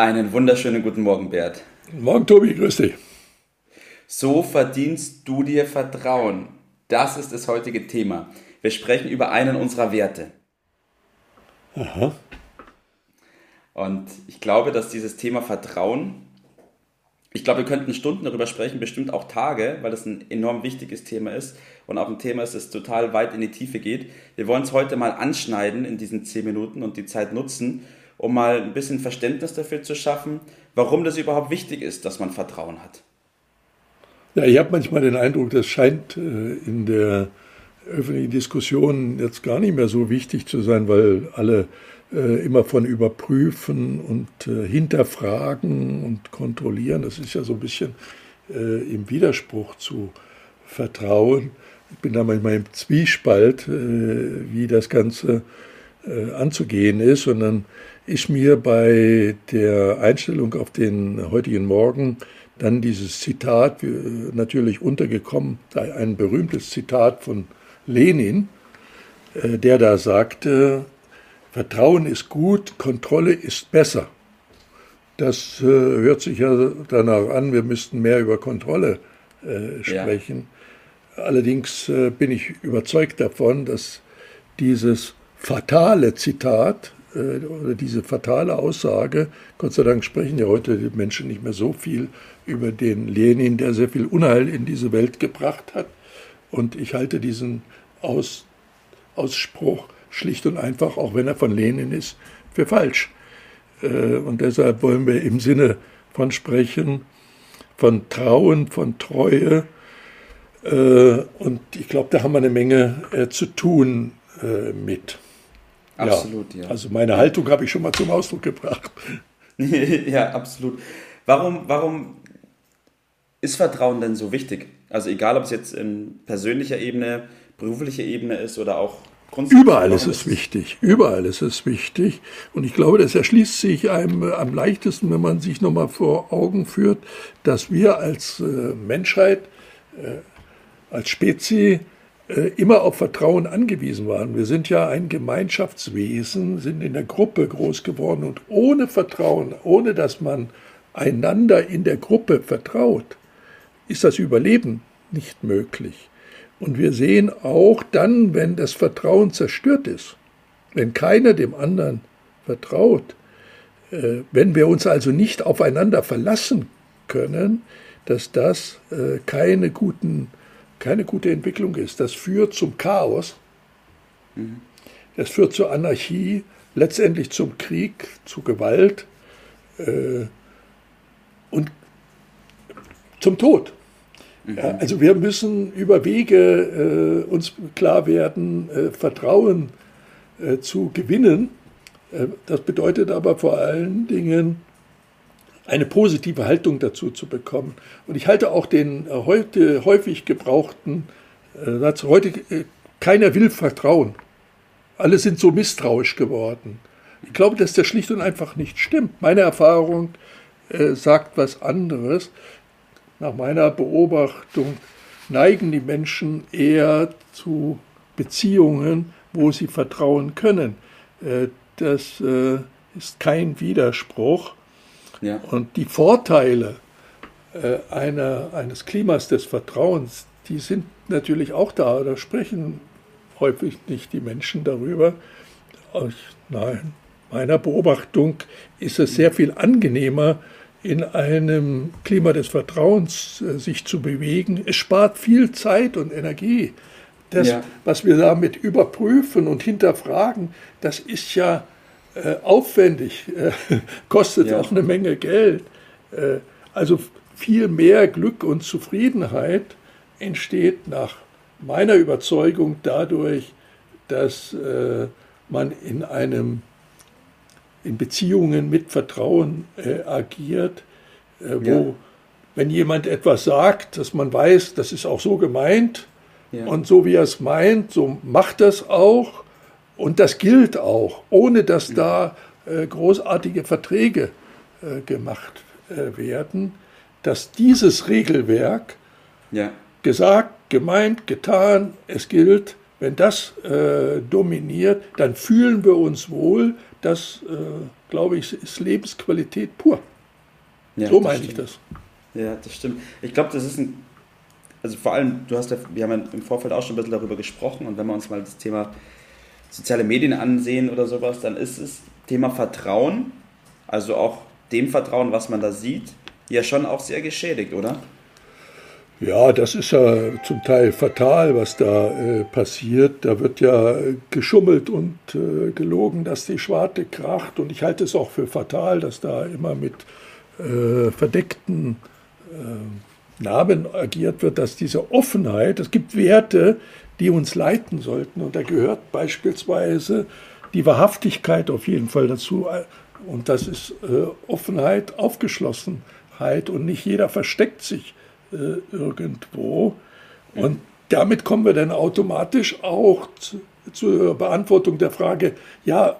Einen wunderschönen guten Morgen, Bert. Morgen, Tobi, grüß dich. So verdienst du dir Vertrauen. Das ist das heutige Thema. Wir sprechen über einen unserer Werte. Aha. Und ich glaube, dass dieses Thema Vertrauen, ich glaube, wir könnten Stunden darüber sprechen, bestimmt auch Tage, weil das ein enorm wichtiges Thema ist und auch ein Thema ist, das total weit in die Tiefe geht. Wir wollen es heute mal anschneiden in diesen zehn Minuten und die Zeit nutzen, um mal ein bisschen Verständnis dafür zu schaffen, warum das überhaupt wichtig ist, dass man Vertrauen hat. Ja, ich habe manchmal den Eindruck, das scheint äh, in der öffentlichen Diskussion jetzt gar nicht mehr so wichtig zu sein, weil alle äh, immer von überprüfen und äh, hinterfragen und kontrollieren. Das ist ja so ein bisschen im Widerspruch zu Vertrauen. Ich bin da manchmal im Zwiespalt, wie das Ganze anzugehen ist. Und dann ist mir bei der Einstellung auf den heutigen Morgen dann dieses Zitat natürlich untergekommen, ein berühmtes Zitat von Lenin, äh, der da sagte, Vertrauen ist gut, Kontrolle ist besser. Das äh, hört sich ja danach an, wir müssten mehr über Kontrolle äh, sprechen. Ja. Allerdings äh, bin ich überzeugt davon, dass dieses fatale Zitat äh, oder diese fatale Aussage, Gott sei Dank sprechen ja heute die Menschen nicht mehr so viel über den Lenin, der sehr viel Unheil in diese Welt gebracht hat. Und ich halte diesen Aus, Ausspruch schlicht und einfach, auch wenn er von Lenin ist, für falsch. Äh, und deshalb wollen wir im Sinne von Sprechen, von Trauen, von Treue. Äh, und ich glaube, da haben wir eine Menge zu tun mit. Absolut, ja. ja. Also meine Haltung habe ich schon mal zum Ausdruck gebracht. ja, absolut. Warum, warum ist Vertrauen denn so wichtig? Also egal, ob es jetzt in persönlicher Ebene, beruflicher Ebene ist oder auch Überall ist es wichtig, überall ist es wichtig. Und ich glaube, das erschließt sich einem am leichtesten, wenn man sich nochmal vor Augen führt, dass wir als äh, Menschheit, äh, als Spezies äh, immer auf Vertrauen angewiesen waren. Wir sind ja ein Gemeinschaftswesen, sind in der Gruppe groß geworden und ohne Vertrauen, ohne dass man einander in der Gruppe vertraut, ist das Überleben nicht möglich. Und wir sehen auch dann, wenn das Vertrauen zerstört ist, wenn keiner dem anderen vertraut, äh, wenn wir uns also nicht aufeinander verlassen können, dass das äh, keine guten keine gute Entwicklung ist. Das führt zum Chaos, das führt zur Anarchie, letztendlich zum Krieg, zu Gewalt äh, und zum Tod. Mhm. Ja, also wir müssen über Wege äh, uns klar werden, äh, Vertrauen äh, zu gewinnen. Äh, das bedeutet aber vor allen Dingen eine positive Haltung dazu zu bekommen. Und ich halte auch den äh, heute häufig gebrauchten äh, Satz, heute äh, keiner will vertrauen. Alle sind so misstrauisch geworden. Ich glaube, dass das schlicht und einfach nicht stimmt. Meine Erfahrung sagt was anderes. Nach meiner Beobachtung neigen die Menschen eher zu Beziehungen, wo sie vertrauen können. Das ist kein Widerspruch. Ja. Und die Vorteile äh, einer, eines Klimas des Vertrauens, die sind natürlich auch da. Da sprechen häufig nicht die Menschen darüber. Aus nein, meiner Beobachtung ist es sehr viel angenehmer, in einem Klima des Vertrauens äh, sich zu bewegen. Es spart viel Zeit und Energie. Das, ja. was wir damit überprüfen und hinterfragen, das ist ja äh, aufwendig, äh, kostet ja. auch eine Menge Geld. Äh, also viel mehr Glück und Zufriedenheit entsteht nach meiner Überzeugung dadurch, dass man in einem in Beziehungen mit Vertrauen agiert, wo, ja. wenn jemand etwas sagt, dass man weiß, das ist auch so gemeint ja. und so wie er es meint, so macht das auch und das gilt auch, ohne dass ja. da äh, großartige Verträge äh, gemacht äh, werden, dass dieses Regelwerk gesagt, gemeint, getan, es gilt, wenn das äh, dominiert, dann fühlen wir uns wohl. Das, äh, glaube ich, ist Lebensqualität pur. Ja, so meine ich das. Ja, das stimmt. Ich glaube, das ist ein, also vor allem, du hast ja, wir haben ja im Vorfeld auch schon ein bisschen darüber gesprochen und wenn wir uns mal das Thema soziale Medien ansehen oder sowas, dann ist es Thema Vertrauen, also auch dem Vertrauen, was man da sieht, ja schon auch sehr geschädigt, oder? Ja, das ist ja zum Teil fatal, was da äh, passiert. Da wird ja geschummelt und äh, gelogen, dass die Schwarte kracht. Und ich halte es auch für fatal, dass da immer mit äh, verdeckten äh, Namen agiert wird, dass diese Offenheit, es gibt Werte, die uns leiten sollten. Und da gehört beispielsweise die Wahrhaftigkeit auf jeden Fall dazu. Und das ist äh, Offenheit, Aufgeschlossenheit. Und nicht jeder versteckt sich äh, irgendwo. Und damit kommen wir dann automatisch auch zu, zur Beantwortung der Frage, ja,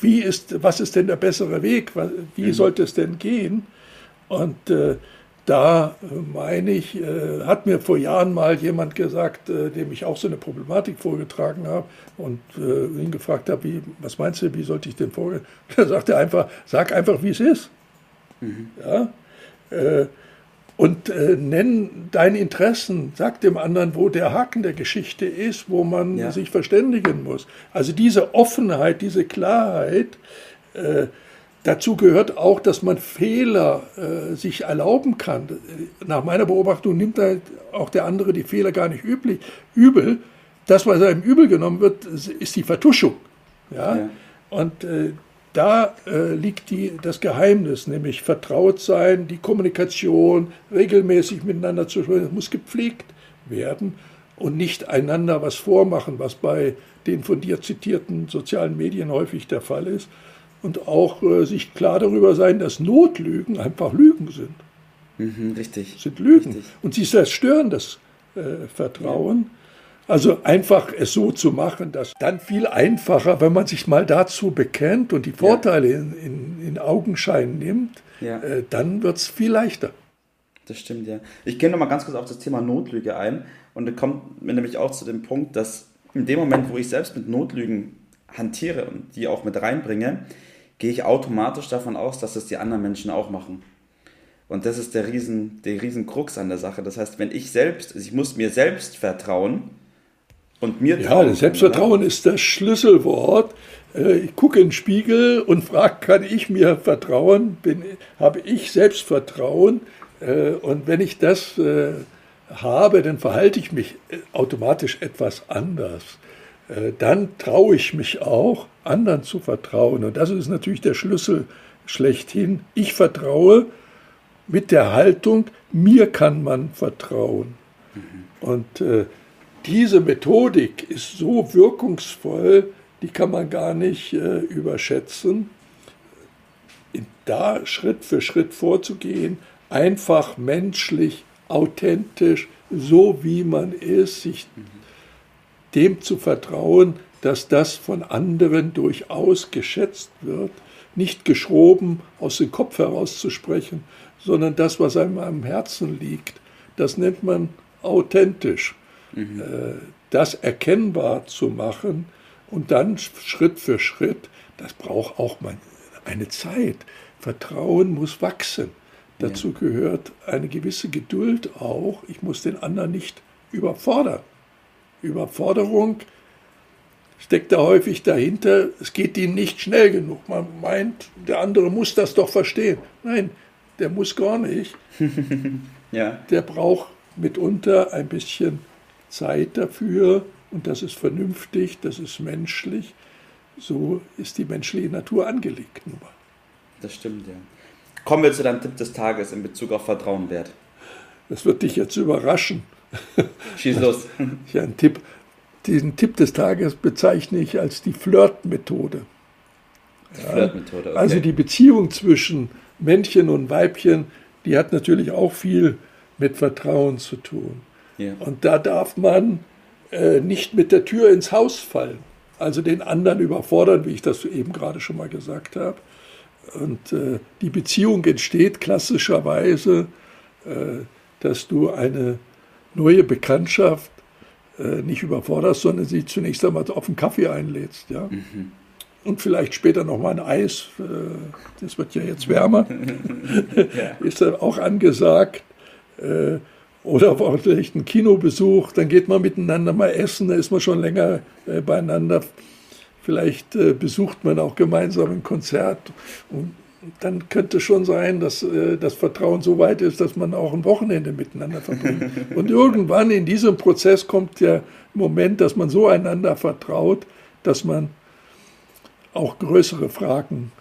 wie ist, was ist denn der bessere Weg? Wie mhm. sollte es denn gehen? Und äh, da meine ich, äh, hat mir vor Jahren mal jemand gesagt, äh, dem ich auch so eine Problematik vorgetragen habe und äh, ihn gefragt habe, wie, was meinst du, wie sollte ich denn vorgehen? Da sagte er einfach, sag einfach, wie es ist. Mhm. Ja? Äh, und äh, nenn deine Interessen, sag dem anderen, wo der Haken der Geschichte ist, wo man ja. sich verständigen muss. Also diese Offenheit, diese Klarheit, äh, dazu gehört auch, dass man Fehler äh, sich erlauben kann. Nach meiner Beobachtung nimmt halt auch der andere die Fehler gar nicht üblich, übel. Das, was einem übel genommen wird, ist die Vertuschung. Ja? ja. Und äh, da äh, liegt die, das Geheimnis, nämlich vertraut sein, die Kommunikation, regelmäßig miteinander zu sprechen, muss gepflegt werden und nicht einander was vormachen, was bei den von dir zitierten sozialen Medien häufig der Fall ist. Und auch äh, sich klar darüber sein, dass Notlügen einfach Lügen sind. Mhm, richtig. Sind Lügen. Richtig. Und sie zerstören das äh, Vertrauen. Ja. Also einfach es so zu machen, dass dann viel einfacher, wenn man sich mal dazu bekennt und die Vorteile ja. in, in, in, Augenschein nimmt, ja. äh, dann wird es viel leichter. Das stimmt, ja. Ich gehe nochmal ganz kurz auf das Thema Notlüge ein und da kommt mir nämlich auch zu dem Punkt, dass in dem Moment, wo ich selbst mit Notlügen hantiere und die auch mit reinbringe, gehe ich automatisch davon aus, dass das die anderen Menschen auch machen. Und das ist der riesen, der riesen Krux an der Sache. Das heißt, wenn ich selbst, also ich muss mir selbst vertrauen, und mir ja, das Selbstvertrauen ist das Schlüsselwort. Äh, ich gucke in den Spiegel und frage, kann ich mir vertrauen? Bin, habe ich Selbstvertrauen? Äh, und wenn ich das äh, habe, dann verhalte ich mich automatisch etwas anders. Dann traue ich mich auch, anderen zu vertrauen. Und das ist natürlich der Schlüssel schlechthin. Ich vertraue mit der Haltung, mir kann man vertrauen. Mhm. Und äh, diese Methodik ist so wirkungsvoll, die kann man gar nicht äh, überschätzen. Da Schritt für Schritt vorzugehen, einfach menschlich, authentisch, so wie man ist, sich dem zu vertrauen, dass das von anderen durchaus geschätzt wird, nicht geschroben aus dem Kopf herauszusprechen, sondern das, was einem am Herzen liegt, das nennt man authentisch mhm. das erkennbar zu machen und dann Schritt für Schritt, das braucht auch mal eine Zeit. Vertrauen muss wachsen. Dazu ja. gehört eine gewisse Geduld auch. Ich muss den anderen nicht überfordern. Überforderung steckt da häufig dahinter, es geht ihnen nicht schnell genug. Man meint, der andere muss das doch verstehen. Nein, der muss gar nicht. ja. Der braucht mitunter ein bisschen Zeit dafür und das ist vernünftig, das ist menschlich. So ist die menschliche Natur angelegt. Nun mal. Das stimmt, ja. Kommen wir zu deinem Tipp des Tages in Bezug auf Vertrauenwert. Das wird dich jetzt überraschen. Schieß los. Ja, ein Tipp. Diesen Tipp des Tages bezeichne ich als die Flirt-Methode. Ja. Flirtmethode, okay. Also die Beziehung zwischen Männchen und Weibchen, die hat natürlich auch viel mit Vertrauen zu tun. Ja. Und da darf man äh, nicht mit der Tür ins Haus fallen, also den anderen überfordern, wie ich das eben gerade schon mal gesagt habe. Und äh, die Beziehung entsteht klassischerweise, äh, dass du eine neue Bekanntschaft äh, nicht überforderst, sondern sie zunächst einmal auf einen Kaffee einlädst. Ja? Mhm. Und vielleicht später noch mal ein Eis, äh, das wird ja jetzt wärmer, ja. ist dann auch angesagt. Äh, oder vielleicht ein Kinobesuch, dann geht man miteinander mal essen, da ist man schon länger äh, beieinander. Vielleicht äh, besucht man auch gemeinsam ein Konzert. Und dann könnte schon sein, dass äh, das Vertrauen so weit ist, dass man auch ein Wochenende miteinander verbringt. Und irgendwann in diesem Prozess kommt der Moment, dass man so einander vertraut, dass man auch größere Fragen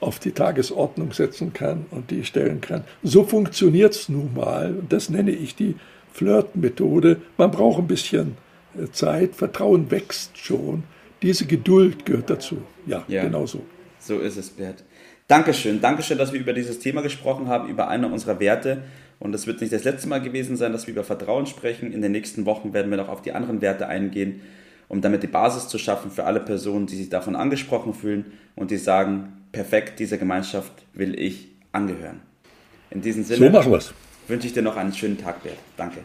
auf die Tagesordnung setzen kann und die stellen kann. So funktioniert es nun mal. Und das nenne ich die Flirt-Methode. Man braucht ein bisschen äh, Zeit. Vertrauen wächst schon. Diese Geduld gehört dazu. Ja, ja genau so. So ist es, Bert. Dankeschön. Dankeschön, dass wir über dieses Thema gesprochen haben, über eine unserer Werte. Und es wird nicht das letzte Mal gewesen sein, dass wir über Vertrauen sprechen. In den nächsten Wochen werden wir noch auf die anderen Werte eingehen, um damit die Basis zu schaffen für alle Personen, die sich davon angesprochen fühlen und die sagen, perfekt, dieser Gemeinschaft will ich angehören. In diesem Sinne so machen wir's. wünsche ich dir noch einen schönen Tag, Bert. Danke.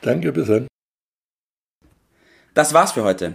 Danke, bis dann. Das war's für heute.